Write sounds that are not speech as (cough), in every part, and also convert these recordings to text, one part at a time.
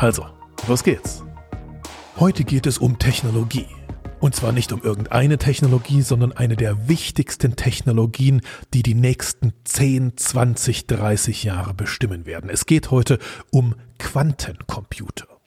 Also, los geht's. Heute geht es um Technologie. Und zwar nicht um irgendeine Technologie, sondern eine der wichtigsten Technologien, die die nächsten 10, 20, 30 Jahre bestimmen werden. Es geht heute um Quantencomputer.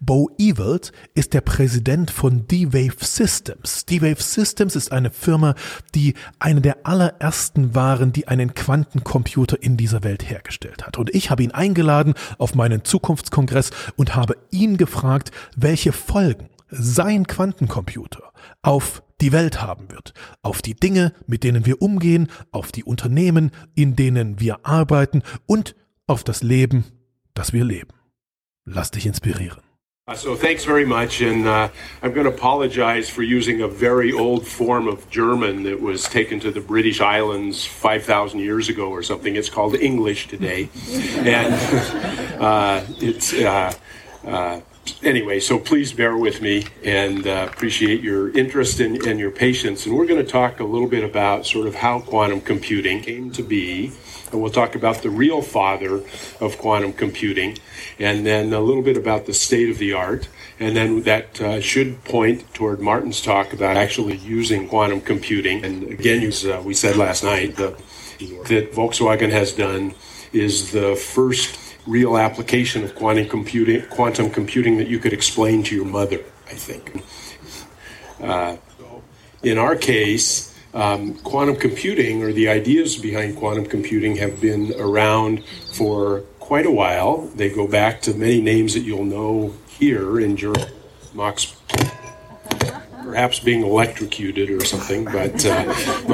Bo Ewald ist der Präsident von D-Wave Systems. D-Wave Systems ist eine Firma, die eine der allerersten waren, die einen Quantencomputer in dieser Welt hergestellt hat. Und ich habe ihn eingeladen auf meinen Zukunftskongress und habe ihn gefragt, welche Folgen sein Quantencomputer auf die Welt haben wird, auf die Dinge, mit denen wir umgehen, auf die Unternehmen, in denen wir arbeiten und auf das Leben, das wir leben. Lass dich inspirieren. Uh, so thanks very much, and uh, I'm going to apologize for using a very old form of German that was taken to the British Islands 5,000 years ago or something. It's called English today, (laughs) and (laughs) uh, it's uh, anyway. So please bear with me, and uh, appreciate your interest and, and your patience. And we're going to talk a little bit about sort of how quantum computing came to be and we'll talk about the real father of quantum computing, and then a little bit about the state of the art, and then that uh, should point toward Martin's talk about actually using quantum computing. And again, as uh, we said last night, the, that Volkswagen has done is the first real application of quantum computing, quantum computing that you could explain to your mother. I think. Uh, in our case, um, quantum computing, or the ideas behind quantum computing, have been around for quite a while. They go back to many names that you'll know here in Germany. Max, perhaps being electrocuted or something, but uh, (laughs)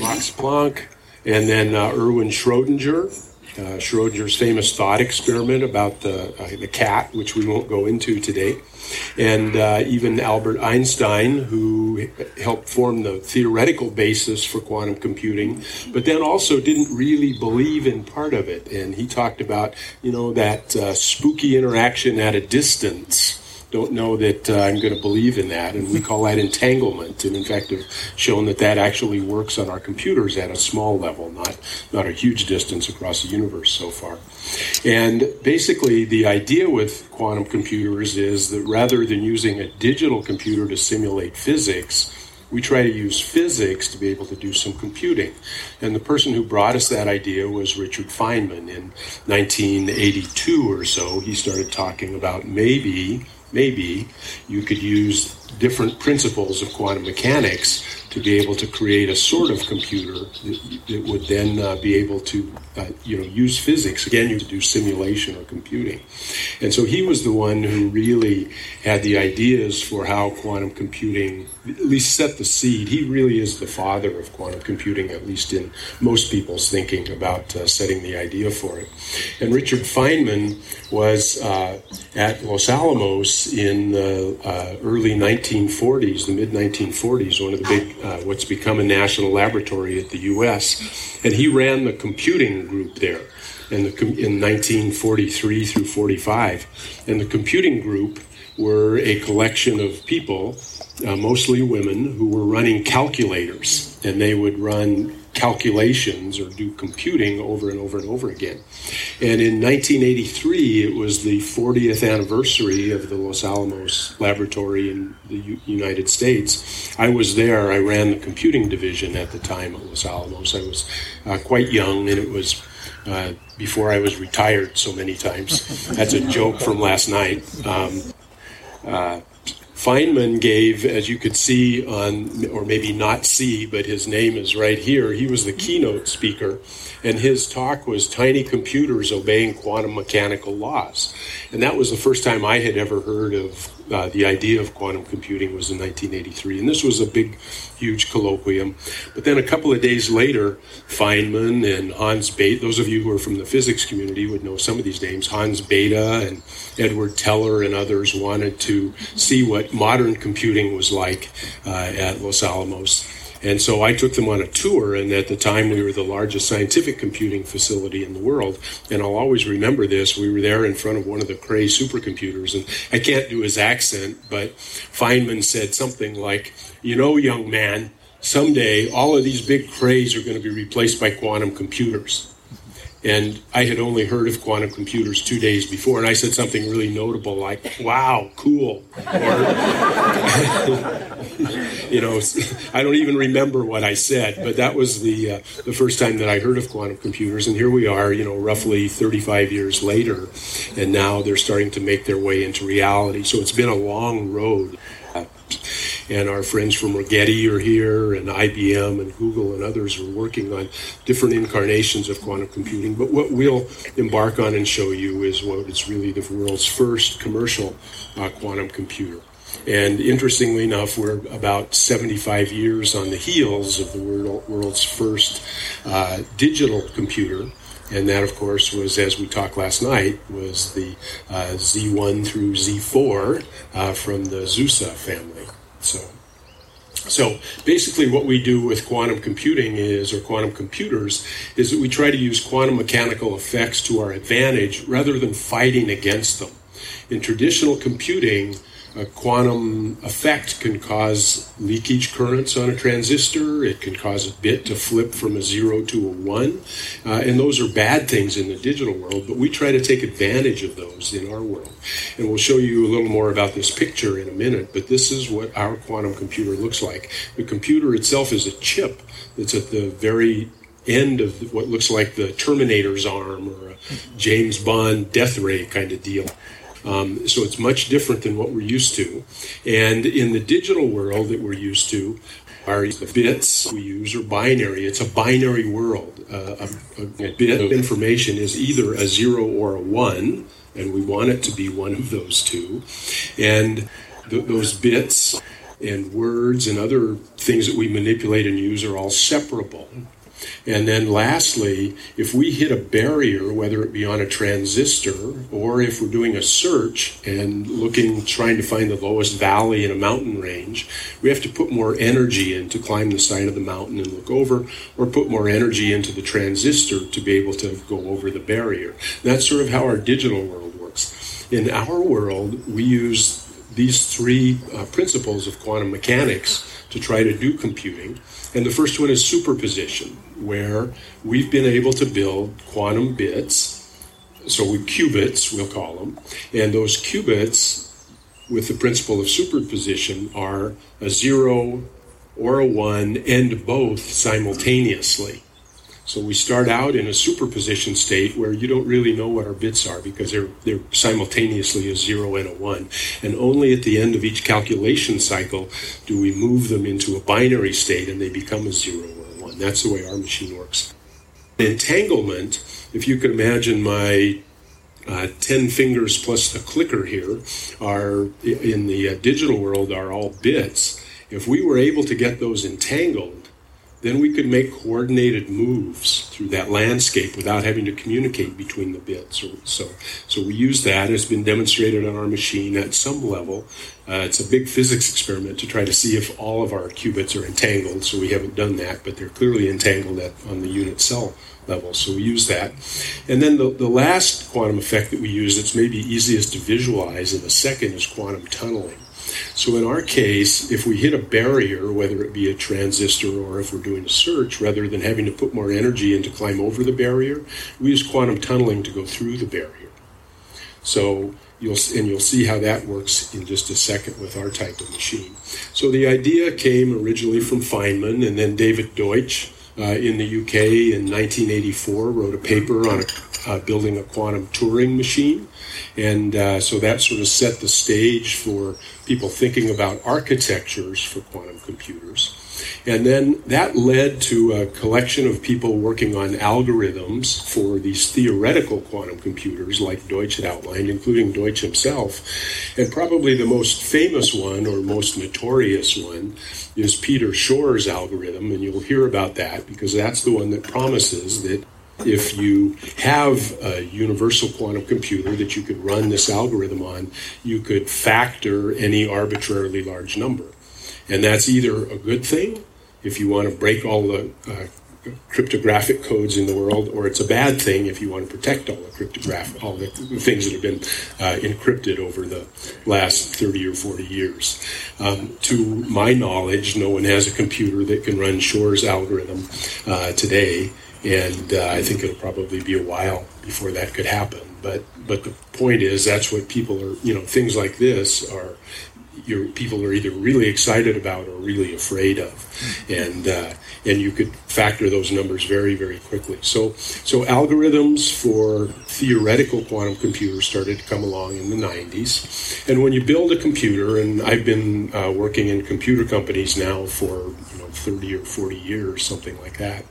Max Planck, and then uh, Erwin Schrödinger, uh, Schrodinger's famous thought experiment about the, uh, the cat, which we won't go into today, and uh, even Albert Einstein, who helped form the theoretical basis for quantum computing, but then also didn't really believe in part of it. And he talked about, you know, that uh, spooky interaction at a distance don't know that uh, I'm going to believe in that. And we call that entanglement. And in fact, have shown that that actually works on our computers at a small level, not, not a huge distance across the universe so far. And basically, the idea with quantum computers is that rather than using a digital computer to simulate physics, we try to use physics to be able to do some computing. And the person who brought us that idea was Richard Feynman. In 1982 or so, he started talking about maybe maybe you could use different principles of quantum mechanics to be able to create a sort of computer that, that would then uh, be able to, uh, you know, use physics again to do simulation or computing. And so he was the one who really had the ideas for how quantum computing, at least set the seed. He really is the father of quantum computing, at least in most people's thinking about uh, setting the idea for it. And Richard Feynman was uh, at Los Alamos in the uh, early 1940s, the mid 1940s, one of the big uh, what's become a national laboratory at the U.S. And he ran the computing group there in, the, in 1943 through 45. And the computing group were a collection of people, uh, mostly women, who were running calculators. And they would run calculations or do computing over and over and over again. And in 1983, it was the 40th anniversary of the Los Alamos Laboratory in the U- United States. I was there. I ran the computing division at the time at Los Alamos. I was uh, quite young, and it was uh, before I was retired so many times. That's a joke from last night. Um, uh, Feynman gave, as you could see on, or maybe not see, but his name is right here. He was the keynote speaker, and his talk was Tiny Computers Obeying Quantum Mechanical Laws. And that was the first time I had ever heard of uh, the idea of quantum computing was in 1983, and this was a big, huge colloquium. But then a couple of days later, Feynman and Hans Bethe, those of you who are from the physics community would know some of these names, Hans Bethe and Edward Teller and others wanted to see what modern computing was like uh, at Los Alamos. And so I took them on a tour, and at the time we were the largest scientific computing facility in the world. And I'll always remember this. We were there in front of one of the Cray supercomputers, and I can't do his accent, but Feynman said something like, You know, young man, someday all of these big Crays are going to be replaced by quantum computers. And I had only heard of quantum computers two days before, and I said something really notable like, wow, cool. Or, (laughs) you know, I don't even remember what I said, but that was the, uh, the first time that I heard of quantum computers. And here we are, you know, roughly 35 years later, and now they're starting to make their way into reality. So it's been a long road and our friends from Rigetti are here, and IBM and Google and others are working on different incarnations of quantum computing. But what we'll embark on and show you is what is really the world's first commercial uh, quantum computer. And interestingly enough, we're about 75 years on the heels of the world's first uh, digital computer. And that, of course, was, as we talked last night, was the uh, Z1 through Z4 uh, from the Zuse family. So, so basically, what we do with quantum computing is, or quantum computers, is that we try to use quantum mechanical effects to our advantage rather than fighting against them. In traditional computing, a quantum effect can cause leakage currents on a transistor. It can cause a bit to flip from a zero to a one. Uh, and those are bad things in the digital world, but we try to take advantage of those in our world. And we'll show you a little more about this picture in a minute, but this is what our quantum computer looks like. The computer itself is a chip that's at the very end of what looks like the Terminator's arm or a James Bond death ray kind of deal. Um, so it's much different than what we're used to. And in the digital world that we're used to, the bits we use are binary. It's a binary world. Uh, a, a, bit of information is either a zero or a one, and we want it to be one of those two. And th- those bits and words and other things that we manipulate and use are all separable. And then lastly, if we hit a barrier, whether it be on a transistor or if we're doing a search and looking, trying to find the lowest valley in a mountain range, we have to put more energy in to climb the side of the mountain and look over, or put more energy into the transistor to be able to go over the barrier. That's sort of how our digital world works. In our world, we use these three uh, principles of quantum mechanics to try to do computing. And the first one is superposition, where we've been able to build quantum bits, so we qubits, we'll call them, and those qubits with the principle of superposition are a zero or a one and both simultaneously. So we start out in a superposition state where you don't really know what our bits are because they're they're simultaneously a zero and a one. And only at the end of each calculation cycle do we move them into a binary state and they become a zero or a one. That's the way our machine works. Entanglement, if you could imagine my uh, 10 fingers plus the clicker here are in the uh, digital world are all bits. If we were able to get those entangled, then we could make coordinated moves through that landscape without having to communicate between the bits. So, so we use that. It's been demonstrated on our machine at some level. Uh, it's a big physics experiment to try to see if all of our qubits are entangled. So we haven't done that, but they're clearly entangled at, on the unit cell level. So we use that. And then the, the last quantum effect that we use that's maybe easiest to visualize in a second is quantum tunneling. So in our case, if we hit a barrier, whether it be a transistor or if we're doing a search, rather than having to put more energy in to climb over the barrier, we use quantum tunneling to go through the barrier. So you'll and you'll see how that works in just a second with our type of machine. So the idea came originally from Feynman, and then David Deutsch uh, in the UK in 1984 wrote a paper on a uh, building a quantum Turing machine. And uh, so that sort of set the stage for people thinking about architectures for quantum computers. And then that led to a collection of people working on algorithms for these theoretical quantum computers, like Deutsch had outlined, including Deutsch himself. And probably the most famous one, or most notorious one, is Peter Shor's algorithm. And you'll hear about that because that's the one that promises that if you have a universal quantum computer that you could run this algorithm on, you could factor any arbitrarily large number. And that's either a good thing if you want to break all the uh, cryptographic codes in the world, or it's a bad thing if you want to protect all the cryptographic, all the things that have been uh, encrypted over the last 30 or 40 years. Um, to my knowledge, no one has a computer that can run Shor's algorithm uh, today, and uh, I think it'll probably be a while before that could happen. But but the point is, that's what people are. You know, things like this are your people are either really excited about or really afraid of, and uh, and you could factor those numbers very very quickly. So so algorithms for theoretical quantum computers started to come along in the 90s, and when you build a computer, and I've been uh, working in computer companies now for you know 30 or 40 years, something like that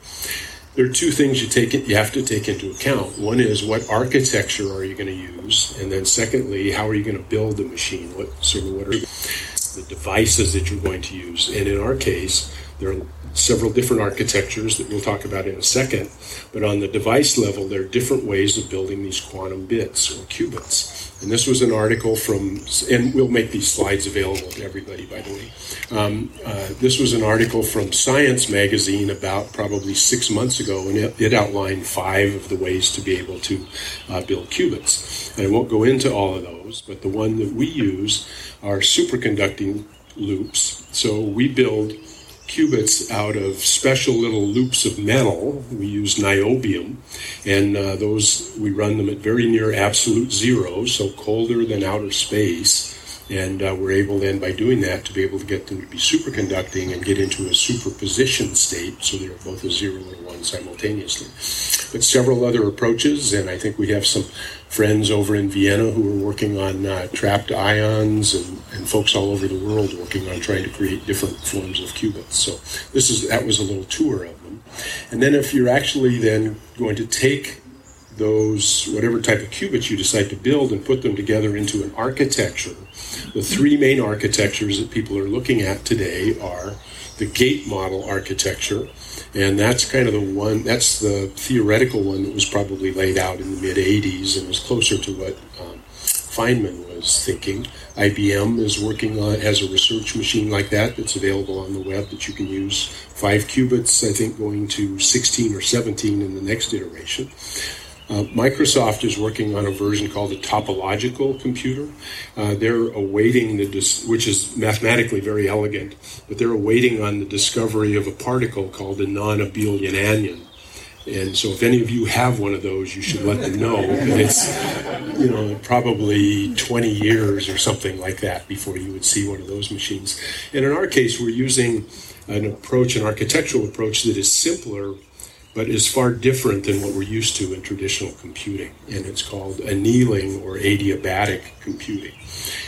there are two things you take it you have to take into account. One is what architecture are you going to use, and then secondly, how are you going to build the machine? What sort of what are the devices that you're going to use? And in our case, there are several different architectures that we'll talk about in a second. But on the device level, there are different ways of building these quantum bits or qubits. And this was an article from, and we'll make these slides available to everybody, by the way. Um, uh, this was an article from Science Magazine about probably six months ago, and it, it outlined five of the ways to be able to uh, build qubits. And I won't go into all of those, but the one that we use are superconducting loops. So we build qubits out of special little loops of metal. We use niobium, and uh, those we run them at very near absolute zero, so colder than outer space. And uh, we're able then, by doing that, to be able to get them to be superconducting and get into a superposition state, so they're both a zero and a one simultaneously. But several other approaches, and I think we have some friends over in Vienna who are working on uh, trapped ions and, and folks all over the world working on trying to create different forms of qubits. So this is that was a little tour of them. And then if you're actually then going to take those whatever type of qubits you decide to build and put them together into an architecture, the three main architectures that people are looking at today are the gate model architecture, and that's kind of the one, that's the theoretical one that was probably laid out in the mid 80s and was closer to what um, Feynman was thinking. IBM is working on, has a research machine like that that's available on the web that you can use. Five qubits, I think, going to 16 or 17 in the next iteration. Uh, Microsoft is working on a version called a topological computer. Uh, they're awaiting the, dis- which is mathematically very elegant, but they're awaiting on the discovery of a particle called a non-abelian anyon. And so, if any of you have one of those, you should let them know. It's, you know, probably 20 years or something like that before you would see one of those machines. And in our case, we're using an approach, an architectural approach that is simpler but is far different than what we're used to in traditional computing. And it's called annealing or adiabatic computing.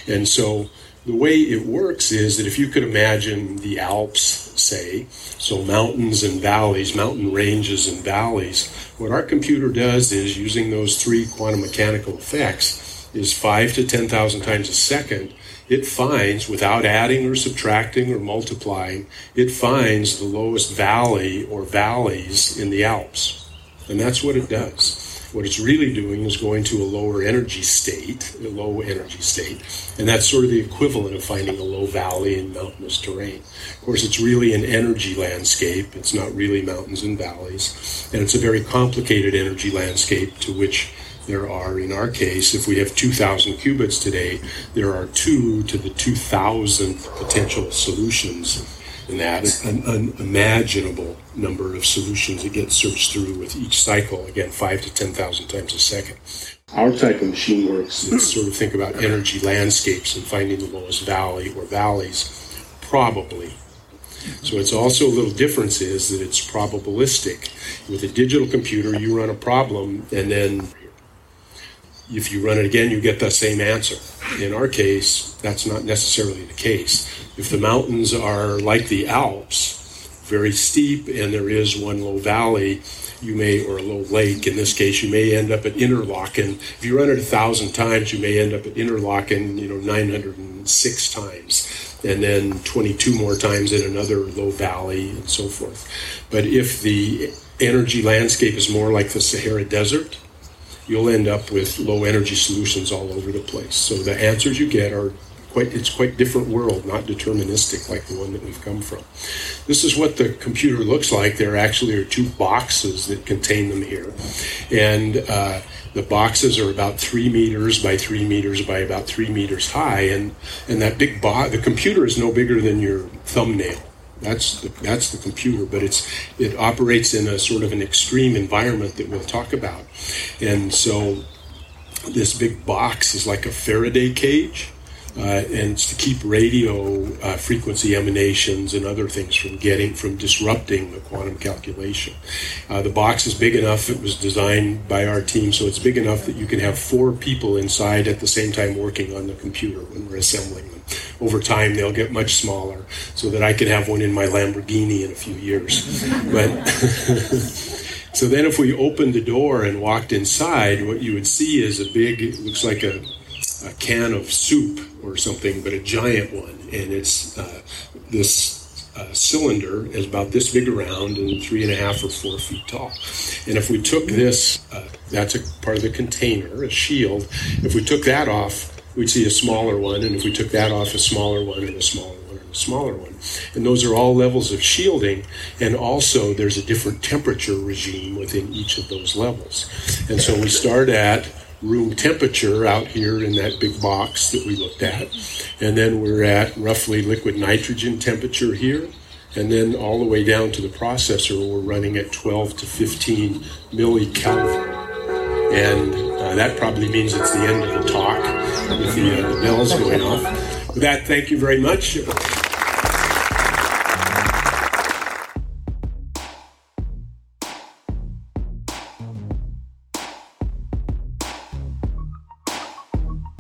And so the way it works is that if you could imagine the Alps, say, so mountains and valleys, mountain ranges and valleys, what our computer does is using those three quantum mechanical effects is five to 10,000 times a second it finds, without adding or subtracting or multiplying, it finds the lowest valley or valleys in the Alps. And that's what it does. What it's really doing is going to a lower energy state, a low energy state, and that's sort of the equivalent of finding a low valley in mountainous terrain. Of course, it's really an energy landscape. It's not really mountains and valleys, and it's a very complicated energy landscape to which there are, in our case, if we have 2,000 qubits today, there are two to the 2,000 potential solutions in that, an unimaginable number of solutions that get searched through with each cycle, again, five to 10,000 times a second. Our type of machine works, let's sort of think about energy landscapes and finding the lowest valley or valleys, probably So it's also a little difference is that it's probabilistic. With a digital computer, you run a problem and then if you run it again, you get the same answer. In our case, that's not necessarily the case. If the mountains are like the Alps, very steep, and there is one low valley, you may, or a low lake in this case, you may end up at Interlaken. If you run it a thousand times, you may end up at Interlaken, you know, 906 times, and then 22 more times in another low valley, and so forth. But if the energy landscape is more like the Sahara Desert, you'll end up with low energy solutions all over the place. So the answers you get are quite it's quite different world, not deterministic like the one that we've come from. This is what the computer looks like. There actually are two boxes that contain them here, and uh, the boxes are about three meters by three meters by about three meters high, and and that big box, the computer is no bigger than your thumbnail. That's the, that's the computer, but it's it operates in a sort of an extreme environment that we'll talk about, and so this big box is like a Faraday cage, uh, and it's to keep radio uh, frequency emanations and other things from getting from disrupting the quantum calculation. Uh, the box is big enough; it was designed by our team, so it's big enough that you can have four people inside at the same time working on the computer when we're assembling them. Over time, they'll get much smaller, so that I can have one in my Lamborghini in a few years. (laughs) but (laughs) so then, if we opened the door and walked inside, what you would see is a big, it looks like a a can of soup or something, but a giant one. And it's uh, this uh, cylinder is about this big around and three and a half or four feet tall. And if we took this, uh, that's a part of the container, a shield. If we took that off, we'd see a smaller one. And if we took that off, a smaller one and a smaller one and a smaller one. And those are all levels of shielding. And also, there's a different temperature regime within each of those levels. And so we start at room temperature out here in that big box that we looked at. And then we're at roughly liquid nitrogen temperature here. And then all the way down to the processor, we're running at 12 to 15 millikelvin. And uh, that probably means it's the end of the talk with the, uh, the bells going off. With that, thank you very much.